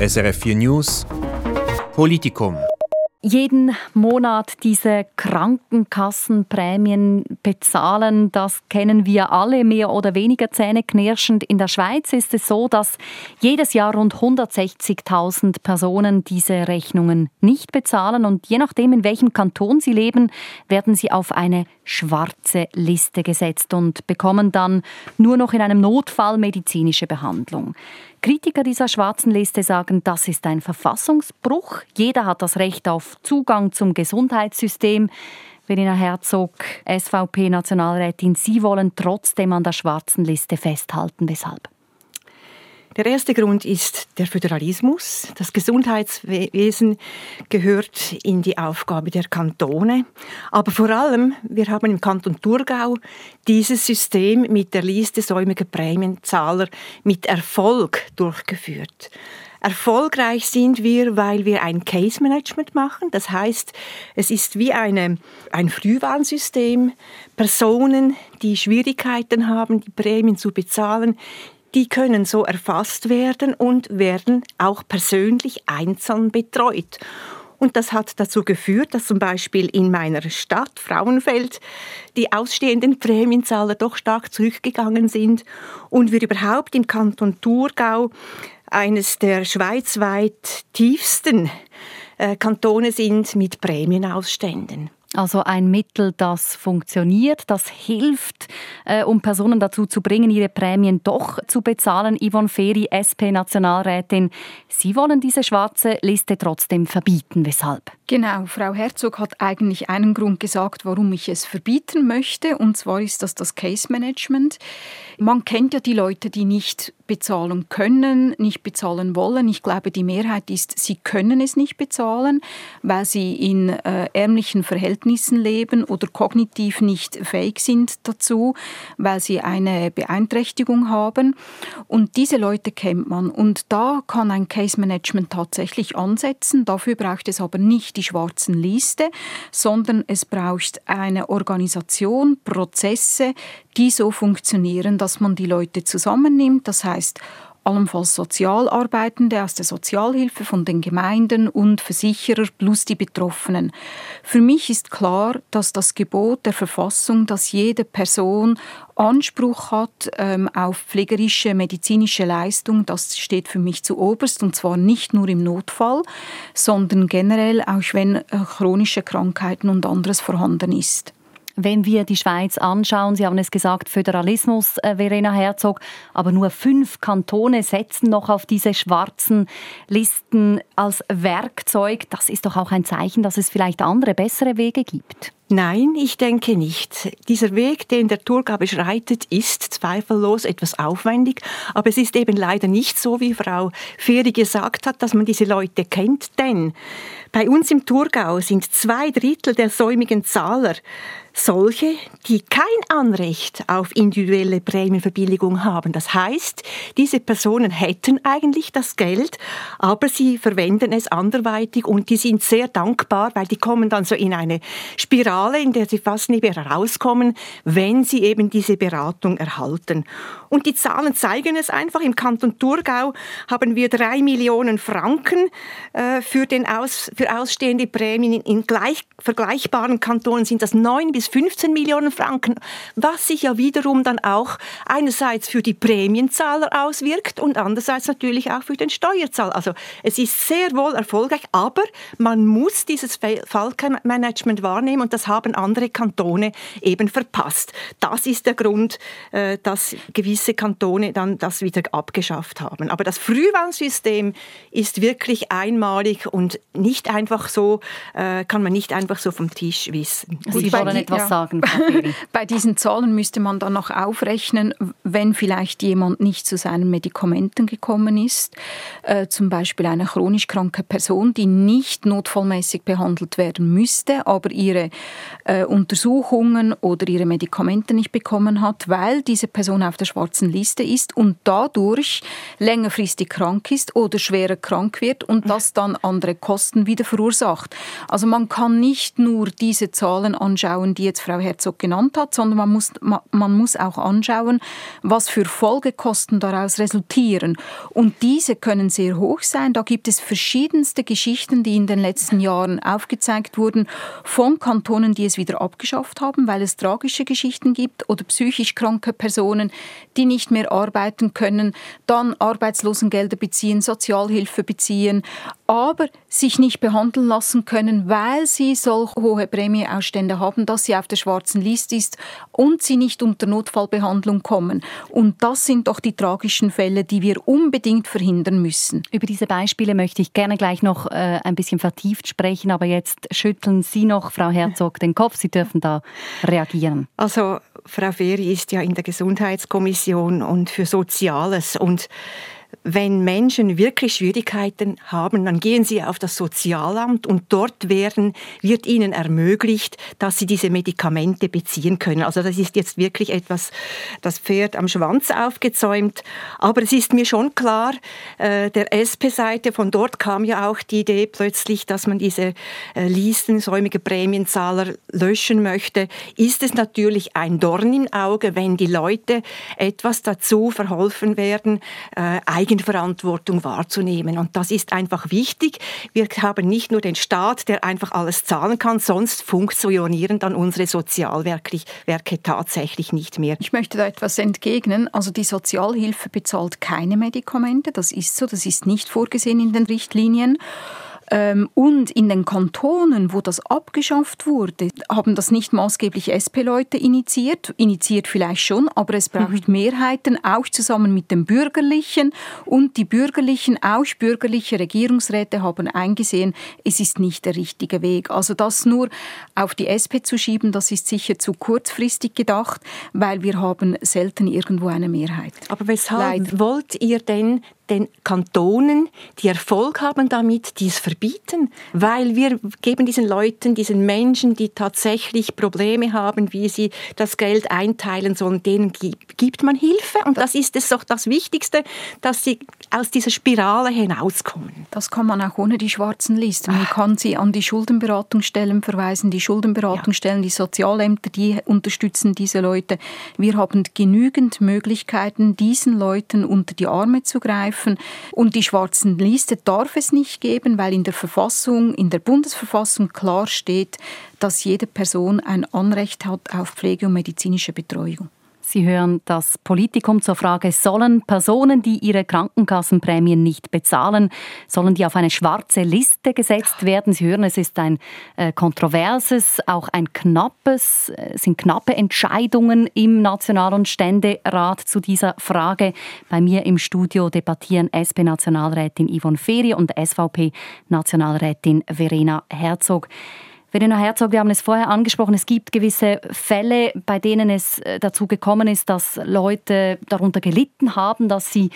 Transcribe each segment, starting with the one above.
SRF 4 News Politikum jeden Monat diese Krankenkassenprämien bezahlen, das kennen wir alle mehr oder weniger zähneknirschend. In der Schweiz ist es so, dass jedes Jahr rund 160.000 Personen diese Rechnungen nicht bezahlen und je nachdem, in welchem Kanton sie leben, werden sie auf eine schwarze Liste gesetzt und bekommen dann nur noch in einem Notfall medizinische Behandlung. Kritiker dieser schwarzen Liste sagen, das ist ein Verfassungsbruch. Jeder hat das Recht auf Zugang zum Gesundheitssystem. Verena Herzog, SVP-Nationalrätin, Sie wollen trotzdem an der schwarzen Liste festhalten. Weshalb? Der erste Grund ist der Föderalismus. Das Gesundheitswesen gehört in die Aufgabe der Kantone. Aber vor allem, wir haben im Kanton Thurgau dieses System mit der Liste säumiger Prämienzahler mit Erfolg durchgeführt. Erfolgreich sind wir, weil wir ein Case Management machen. Das heißt, es ist wie eine, ein Frühwarnsystem. Personen, die Schwierigkeiten haben, die Prämien zu bezahlen, die können so erfasst werden und werden auch persönlich einzeln betreut. Und das hat dazu geführt, dass zum Beispiel in meiner Stadt Frauenfeld die ausstehenden Prämienzahler doch stark zurückgegangen sind und wir überhaupt im Kanton Thurgau eines der schweizweit tiefsten äh, Kantone sind mit Prämienausständen. Also ein Mittel, das funktioniert, das hilft, äh, um Personen dazu zu bringen, ihre Prämien doch zu bezahlen. Yvonne Feri, SP-Nationalrätin. Sie wollen diese schwarze Liste trotzdem verbieten. Weshalb? Genau, Frau Herzog hat eigentlich einen Grund gesagt, warum ich es verbieten möchte. Und zwar ist das das Case Management. Man kennt ja die Leute, die nicht bezahlen können, nicht bezahlen wollen. Ich glaube, die Mehrheit ist, sie können es nicht bezahlen, weil sie in äh, ärmlichen Verhältnissen leben oder kognitiv nicht fähig sind dazu, weil sie eine Beeinträchtigung haben. Und diese Leute kennt man. Und da kann ein Case Management tatsächlich ansetzen. Dafür braucht es aber nicht die schwarzen Liste, sondern es braucht eine Organisation, Prozesse, die so funktionieren, dass man die Leute zusammennimmt. Das heißt, allenfalls Sozialarbeitende aus der Sozialhilfe von den Gemeinden und Versicherer plus die Betroffenen. Für mich ist klar, dass das Gebot der Verfassung, dass jede Person Anspruch hat ähm, auf pflegerische, medizinische Leistung, das steht für mich zu oberst und zwar nicht nur im Notfall, sondern generell auch wenn äh, chronische Krankheiten und anderes vorhanden ist. Wenn wir die Schweiz anschauen, Sie haben es gesagt, Föderalismus, äh, Verena Herzog, aber nur fünf Kantone setzen noch auf diese schwarzen Listen als Werkzeug. Das ist doch auch ein Zeichen, dass es vielleicht andere, bessere Wege gibt. Nein, ich denke nicht. Dieser Weg, den der Thurgau beschreitet, ist zweifellos etwas aufwendig, aber es ist eben leider nicht so, wie Frau Feri gesagt hat, dass man diese Leute kennt, denn bei uns im Thurgau sind zwei Drittel der säumigen Zahler solche, die kein Anrecht auf individuelle Prämienverbilligung haben. Das heißt, diese Personen hätten eigentlich das Geld, aber sie verwenden es anderweitig und die sind sehr dankbar, weil die kommen dann so in eine Spirale Spirale, in der sie fast nicht mehr herauskommen, wenn sie eben diese Beratung erhalten. Und die Zahlen zeigen es einfach. Im Kanton Thurgau haben wir drei Millionen Franken äh, für, den Aus, für ausstehende Prämien. In gleich, vergleichbaren Kantonen sind das neun bis 15 Millionen Franken, was sich ja wiederum dann auch einerseits für die Prämienzahler auswirkt und andererseits natürlich auch für den Steuerzahler. Also es ist sehr wohl erfolgreich, aber man muss dieses Fallmanagement wahrnehmen und das haben andere Kantone eben verpasst. Das ist der Grund, äh, dass gewisse Kantone dann das wieder abgeschafft haben. Aber das Frühwarnsystem ist wirklich einmalig und nicht einfach so, äh, kann man nicht einfach so vom Tisch wissen. Sie wollen etwas ja. sagen. Bei diesen Zahlen müsste man dann noch aufrechnen, wenn vielleicht jemand nicht zu seinen Medikamenten gekommen ist, äh, zum Beispiel eine chronisch kranke Person, die nicht notfallmäßig behandelt werden müsste, aber ihre äh, Untersuchungen oder ihre Medikamente nicht bekommen hat, weil diese Person auf der schwarzen Liste ist und dadurch längerfristig krank ist oder schwerer krank wird und das dann andere Kosten wieder verursacht. Also man kann nicht nur diese Zahlen anschauen, die jetzt Frau Herzog genannt hat, sondern man muss, man, man muss auch anschauen, was für Folgekosten daraus resultieren. Und diese können sehr hoch sein. Da gibt es verschiedenste Geschichten, die in den letzten Jahren aufgezeigt wurden von Kantonen, die es wieder abgeschafft haben, weil es tragische Geschichten gibt oder psychisch kranke Personen, die nicht mehr arbeiten können, dann Arbeitslosengelder beziehen, Sozialhilfe beziehen, aber sich nicht behandeln lassen können, weil sie solch hohe Prämieausstände haben, dass sie auf der schwarzen Liste ist und sie nicht unter Notfallbehandlung kommen. Und das sind doch die tragischen Fälle, die wir unbedingt verhindern müssen. Über diese Beispiele möchte ich gerne gleich noch äh, ein bisschen vertieft sprechen, aber jetzt schütteln Sie noch, Frau Herzog, den Kopf. Sie dürfen da reagieren. Also Frau Feri ist ja in der Gesundheitskommission und für Soziales und wenn Menschen wirklich Schwierigkeiten haben, dann gehen sie auf das Sozialamt und dort werden, wird ihnen ermöglicht, dass sie diese Medikamente beziehen können. Also das ist jetzt wirklich etwas, das Pferd am Schwanz aufgezäumt. Aber es ist mir schon klar, äh, der SP-Seite, von dort kam ja auch die Idee plötzlich, dass man diese äh, listensäumige Prämienzahler löschen möchte, ist es natürlich ein Dorn im Auge, wenn die Leute etwas dazu verholfen werden, äh, Eigenverantwortung wahrzunehmen. Und das ist einfach wichtig. Wir haben nicht nur den Staat, der einfach alles zahlen kann, sonst funktionieren dann unsere Sozialwerke tatsächlich nicht mehr. Ich möchte da etwas entgegnen. Also die Sozialhilfe bezahlt keine Medikamente. Das ist so. Das ist nicht vorgesehen in den Richtlinien. Ähm, und in den Kantonen, wo das abgeschafft wurde, haben das nicht maßgeblich SP-Leute initiiert, initiiert vielleicht schon, aber es braucht mhm. Mehrheiten, auch zusammen mit den Bürgerlichen. Und die Bürgerlichen, auch bürgerliche Regierungsräte haben eingesehen, es ist nicht der richtige Weg. Also das nur auf die SP zu schieben, das ist sicher zu kurzfristig gedacht, weil wir haben selten irgendwo eine Mehrheit. Aber weshalb Leider. wollt ihr denn den Kantonen, die Erfolg haben damit, dies verbieten, weil wir geben diesen Leuten, diesen Menschen, die tatsächlich Probleme haben, wie sie das Geld einteilen sollen, denen gibt man Hilfe und das ist es doch das Wichtigste, dass sie aus dieser Spirale hinauskommen. Das kann man auch ohne die schwarzen Listen. Man kann sie an die Schuldenberatungsstellen verweisen, die Schuldenberatungsstellen, ja. die Sozialämter, die unterstützen diese Leute. Wir haben genügend Möglichkeiten, diesen Leuten unter die Arme zu greifen dürfen. Und die schwarzen Liste darf es nicht geben, weil in der Verfassung, in der Bundesverfassung klar steht, dass jede Person ein Anrecht hat auf Pflege und medizinische Betreuung. Sie hören das Politikum zur Frage, sollen Personen, die ihre Krankenkassenprämien nicht bezahlen, sollen die auf eine schwarze Liste gesetzt werden? Sie hören, es ist ein äh, kontroverses, auch ein knappes, äh, sind knappe Entscheidungen im National- und Ständerat zu dieser Frage. Bei mir im Studio debattieren SP-Nationalrätin Yvonne Feri und SVP-Nationalrätin Verena Herzog. Verena Herzog, wir haben es vorher angesprochen, es gibt gewisse Fälle, bei denen es äh, dazu gekommen ist, dass Leute darunter gelitten haben, dass sie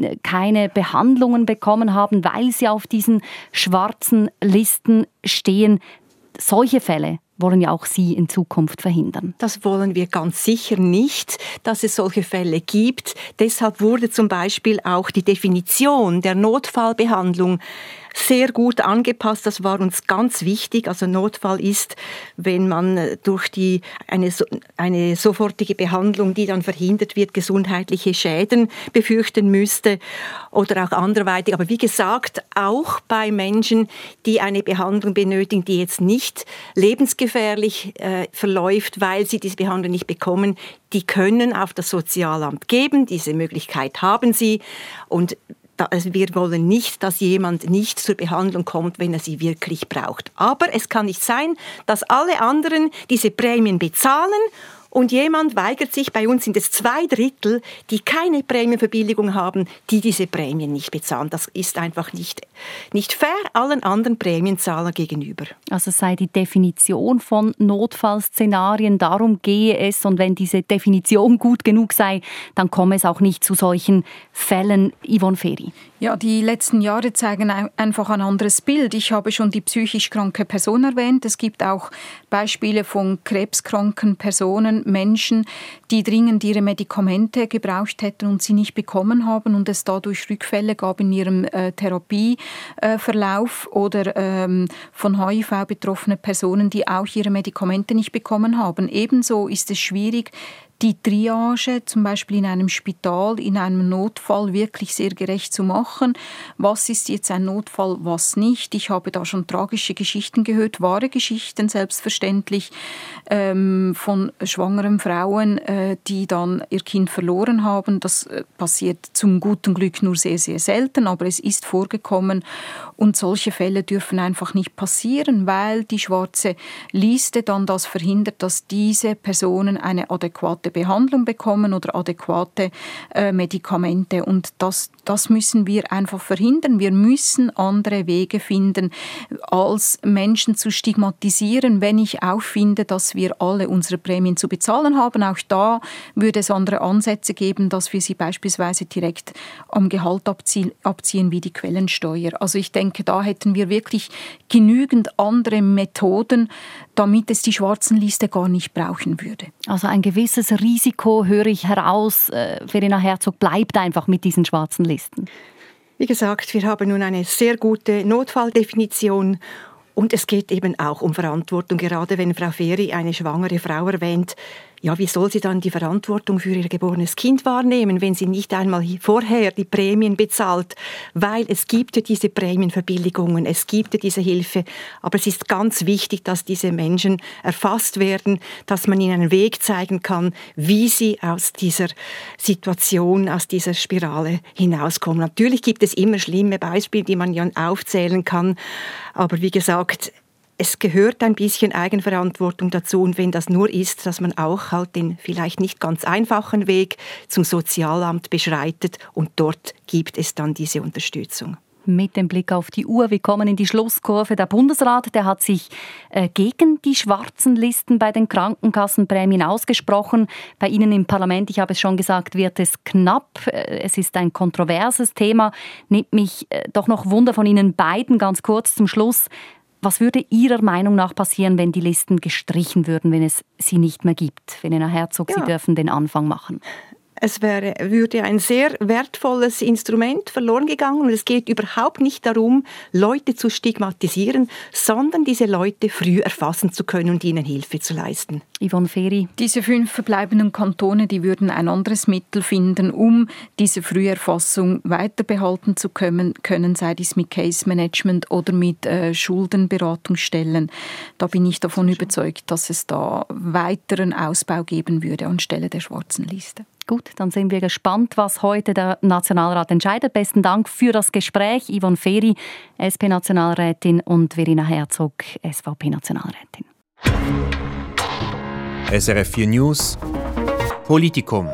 äh, keine Behandlungen bekommen haben, weil sie auf diesen schwarzen Listen stehen. Solche Fälle wollen ja auch Sie in Zukunft verhindern. Das wollen wir ganz sicher nicht, dass es solche Fälle gibt. Deshalb wurde zum Beispiel auch die Definition der Notfallbehandlung sehr gut angepasst. Das war uns ganz wichtig. Also Notfall ist, wenn man äh, durch die, eine, eine sofortige Behandlung, die dann verhindert wird, gesundheitliche Schäden befürchten müsste oder auch anderweitig. Aber wie gesagt, auch bei Menschen, die eine Behandlung benötigen, die jetzt nicht lebensgefährlich äh, verläuft, weil sie diese Behandlung nicht bekommen, die können auf das Sozialamt geben. Diese Möglichkeit haben sie. Und wir wollen nicht, dass jemand nicht zur Behandlung kommt, wenn er sie wirklich braucht. Aber es kann nicht sein, dass alle anderen diese Prämien bezahlen und jemand weigert sich, bei uns sind es zwei Drittel, die keine Prämienverbilligung haben, die diese Prämien nicht bezahlen. Das ist einfach nicht, nicht fair allen anderen Prämienzahlern gegenüber. Also sei die Definition von Notfallszenarien, darum gehe es und wenn diese Definition gut genug sei, dann komme es auch nicht zu solchen Fällen. Yvonne Feri. Ja, die letzten Jahre zeigen einfach ein anderes Bild. Ich habe schon die psychisch kranke Person erwähnt. Es gibt auch Beispiele von krebskranken Personen Menschen, die dringend ihre Medikamente gebraucht hätten und sie nicht bekommen haben und es dadurch Rückfälle gab in ihrem äh, Therapieverlauf oder ähm, von HIV betroffene Personen, die auch ihre Medikamente nicht bekommen haben. Ebenso ist es schwierig, die Triage zum Beispiel in einem Spital, in einem Notfall wirklich sehr gerecht zu machen. Was ist jetzt ein Notfall, was nicht? Ich habe da schon tragische Geschichten gehört, wahre Geschichten selbstverständlich ähm, von schwangeren Frauen, äh, die dann ihr Kind verloren haben. Das äh, passiert zum guten Glück nur sehr, sehr selten, aber es ist vorgekommen und solche Fälle dürfen einfach nicht passieren, weil die schwarze Liste dann das verhindert, dass diese Personen eine adäquate adäquate Behandlung bekommen oder adäquate äh, Medikamente. Und das, das müssen wir einfach verhindern. Wir müssen andere Wege finden, als Menschen zu stigmatisieren, wenn ich auch finde, dass wir alle unsere Prämien zu bezahlen haben. Auch da würde es andere Ansätze geben, dass wir sie beispielsweise direkt am Gehalt abziehen, abziehen wie die Quellensteuer. Also ich denke, da hätten wir wirklich genügend andere Methoden, damit es die schwarzen Liste gar nicht brauchen würde. Also ein gewisses Risiko höre ich heraus. Äh, Verena Herzog bleibt einfach mit diesen schwarzen Listen. Wie gesagt, wir haben nun eine sehr gute Notfalldefinition und es geht eben auch um Verantwortung, gerade wenn Frau Feri eine schwangere Frau erwähnt ja, wie soll sie dann die Verantwortung für ihr geborenes Kind wahrnehmen, wenn sie nicht einmal vorher die Prämien bezahlt? Weil es gibt ja diese Prämienverbilligungen, es gibt ja diese Hilfe, aber es ist ganz wichtig, dass diese Menschen erfasst werden, dass man ihnen einen Weg zeigen kann, wie sie aus dieser Situation, aus dieser Spirale hinauskommen. Natürlich gibt es immer schlimme Beispiele, die man ja aufzählen kann, aber wie gesagt, es gehört ein bisschen Eigenverantwortung dazu und wenn das nur ist, dass man auch halt den vielleicht nicht ganz einfachen Weg zum Sozialamt beschreitet und dort gibt es dann diese Unterstützung mit dem Blick auf die Uhr. Wir kommen in die Schlusskurve. Der Bundesrat der hat sich äh, gegen die schwarzen Listen bei den Krankenkassenprämien ausgesprochen. Bei Ihnen im Parlament, ich habe es schon gesagt, wird es knapp. Äh, es ist ein kontroverses Thema. Nimmt mich äh, doch noch Wunder von Ihnen beiden ganz kurz zum Schluss. Was würde Ihrer Meinung nach passieren, wenn die Listen gestrichen würden, wenn es sie nicht mehr gibt? Verena Herzog, ja. Sie dürfen den Anfang machen. Es wäre, würde ein sehr wertvolles Instrument verloren gegangen und es geht überhaupt nicht darum, Leute zu stigmatisieren, sondern diese Leute früh erfassen zu können und ihnen Hilfe zu leisten. Yvonne Feri. Diese fünf verbleibenden Kantone, die würden ein anderes Mittel finden, um diese Früherfassung weiterbehalten zu können, können sei dies mit Case Management oder mit äh, Schuldenberatungsstellen. Da bin ich davon überzeugt, dass es da weiteren Ausbau geben würde anstelle der schwarzen Liste. Gut, dann sind wir gespannt, was heute der Nationalrat entscheidet. Besten Dank für das Gespräch. Yvonne Feri, SP-Nationalrätin und Verena Herzog, SVP-Nationalrätin. SRF 4 News Politikum